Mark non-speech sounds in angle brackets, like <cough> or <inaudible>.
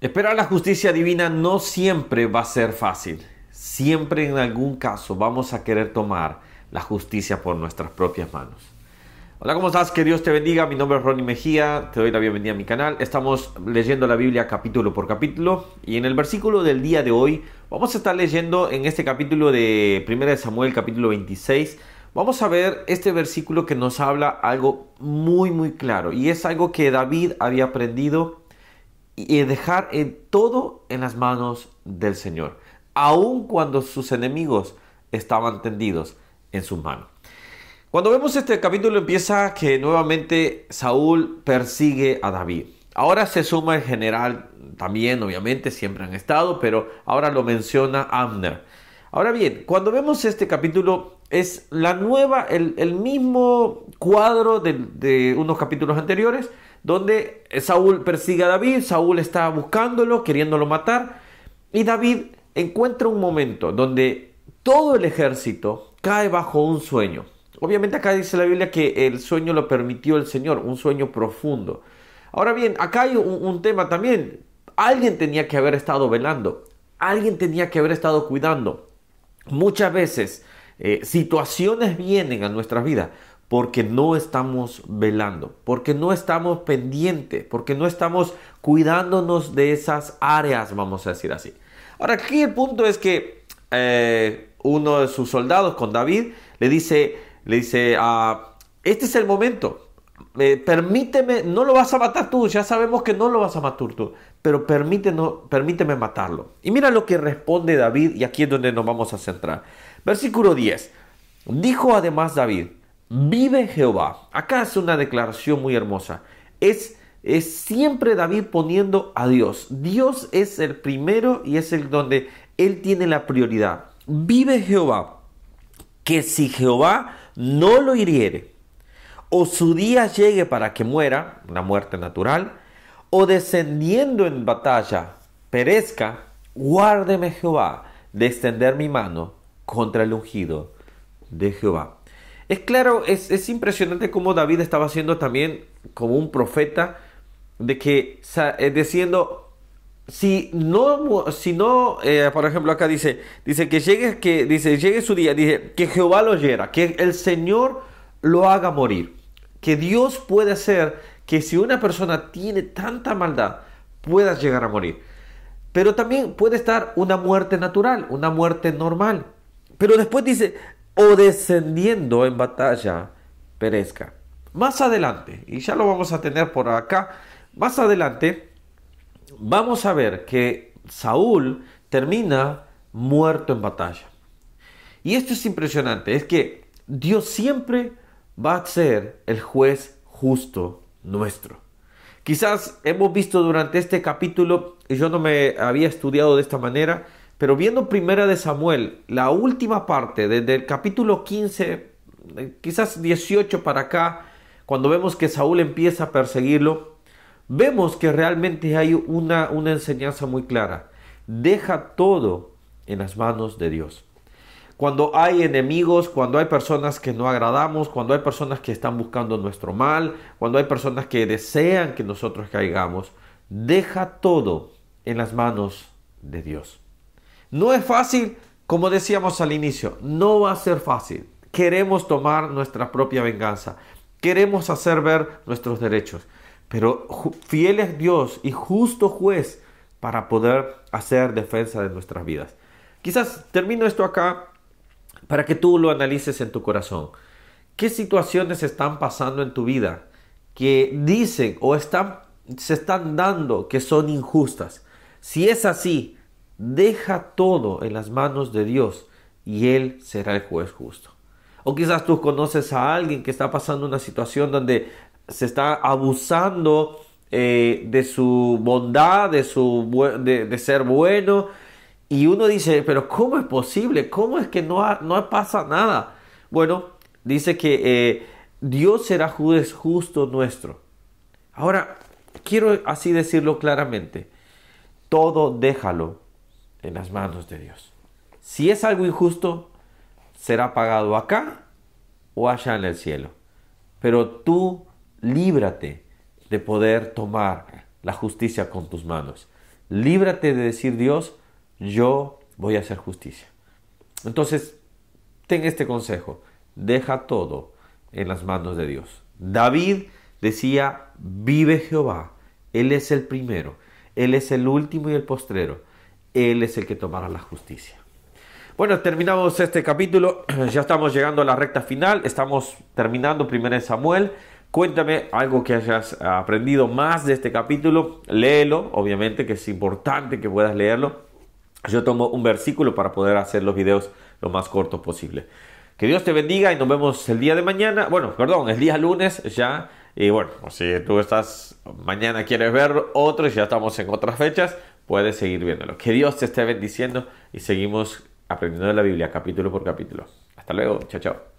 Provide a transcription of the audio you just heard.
Esperar la justicia divina no siempre va a ser fácil. Siempre en algún caso vamos a querer tomar la justicia por nuestras propias manos. Hola, ¿cómo estás? Que Dios te bendiga. Mi nombre es Ronnie Mejía. Te doy la bienvenida a mi canal. Estamos leyendo la Biblia capítulo por capítulo. Y en el versículo del día de hoy vamos a estar leyendo en este capítulo de 1 Samuel capítulo 26. Vamos a ver este versículo que nos habla algo muy muy claro. Y es algo que David había aprendido y dejar en todo en las manos del Señor, aun cuando sus enemigos estaban tendidos en sus manos. Cuando vemos este capítulo empieza que nuevamente Saúl persigue a David. Ahora se suma el general también, obviamente, siempre han estado, pero ahora lo menciona Amner. Ahora bien, cuando vemos este capítulo es la nueva, el, mismo cuadro de, de unos capítulos anteriores, donde Saúl persigue a David, Saúl está buscándolo, queriéndolo matar, y David encuentra un momento donde todo el ejército cae bajo un sueño. Obviamente acá dice la Biblia que el sueño lo permitió el Señor, un sueño profundo. Ahora bien, acá hay un, tema también. Alguien tenía que haber estado velando, alguien tenía que haber estado cuidando. Muchas veces eh, situaciones vienen a nuestras vidas porque no estamos velando, porque no estamos pendientes, porque no estamos cuidándonos de esas áreas, vamos a decir así. Ahora, aquí el punto es que eh, uno de sus soldados con David le dice, le dice, ah, este es el momento, eh, permíteme, no lo vas a matar tú, ya sabemos que no lo vas a matar tú, pero permíteme matarlo. Y mira lo que responde David, y aquí es donde nos vamos a centrar. Versículo 10. Dijo además David, Vive Jehová. Acá es una declaración muy hermosa. Es, es siempre David poniendo a Dios. Dios es el primero y es el donde él tiene la prioridad. Vive Jehová. Que si Jehová no lo hiriere, o su día llegue para que muera, una muerte natural, o descendiendo en batalla perezca, guárdeme Jehová de extender mi mano contra el ungido de Jehová. Es claro, es, impresionante cómo David estaba siendo también como un profeta, de que, eh, diciendo, si no, si no eh, por ejemplo, acá dice, dice que llegue, que, dice, llegue su día, dice, que Jehová lo hiera, que el Señor lo haga morir, que Dios puede hacer que si una persona tiene tanta maldad, pueda llegar a morir. Pero también puede estar una muerte natural, una muerte normal. Pero después dice, o descendiendo en batalla perezca. Más adelante, y ya lo vamos a tener por acá, más adelante vamos a ver que Saúl termina muerto en batalla. Y esto es impresionante, es que Dios siempre va a ser el juez justo nuestro. Quizás hemos visto durante este capítulo, y yo no me había estudiado de esta manera, pero viendo primera de Samuel, la última parte, desde el capítulo 15, eh, quizás 18 para acá, cuando vemos que Saúl empieza a perseguirlo, vemos que realmente hay una, una enseñanza muy clara. Deja todo en las manos de Dios. Cuando hay enemigos, cuando hay personas que no agradamos, cuando hay personas que están buscando nuestro mal, cuando hay personas que desean que nosotros caigamos, deja todo en las manos de Dios. No es fácil, como decíamos al inicio, no va a ser fácil. Queremos tomar nuestra propia venganza, queremos hacer ver nuestros derechos, pero fiel es Dios y justo juez para poder hacer defensa de nuestras vidas. Quizás termino esto acá para que tú lo analices en tu corazón. ¿Qué situaciones están pasando en tu vida que dicen o están, se están dando que son injustas? Si es así, Deja todo en las manos de Dios y Él será el juez justo. O quizás tú conoces a alguien que está pasando una situación donde se está abusando eh, de su bondad, de, su, de, ser bueno. Y uno dice, pero ¿cómo es posible? ¿Cómo es que no, no pasa nada? Bueno, dice que eh, Dios será juez justo nuestro. Ahora, quiero así decirlo claramente. Todo déjalo en las manos de Dios. Si es algo injusto, será pagado acá o allá en el cielo. Pero tú líbrate de poder tomar la justicia con tus manos. Líbrate de decir Dios, yo voy a hacer justicia. Entonces, ten este consejo, deja todo en las manos de Dios. David decía, vive Jehová, Él es el primero, Él es el último y el postrero, Él es el que tomará la justicia. Bueno, terminamos este capítulo, <clears throat> ya estamos llegando a la recta final, estamos terminando primero Samuel. Cuéntame algo que hayas aprendido más de este capítulo, léelo, obviamente que es importante que puedas leerlo. Yo tomo un versículo para poder hacer los videos lo más cortos posible. Que Dios te bendiga y nos vemos el día de mañana. Bueno, perdón, el día lunes ya. Y bueno, si tú estás mañana quieres ver otro y ya estamos en otras fechas, puedes seguir viéndolo. Que Dios te esté bendiciendo y seguimos aprendiendo de la Biblia capítulo por capítulo. Hasta luego, chao, chao.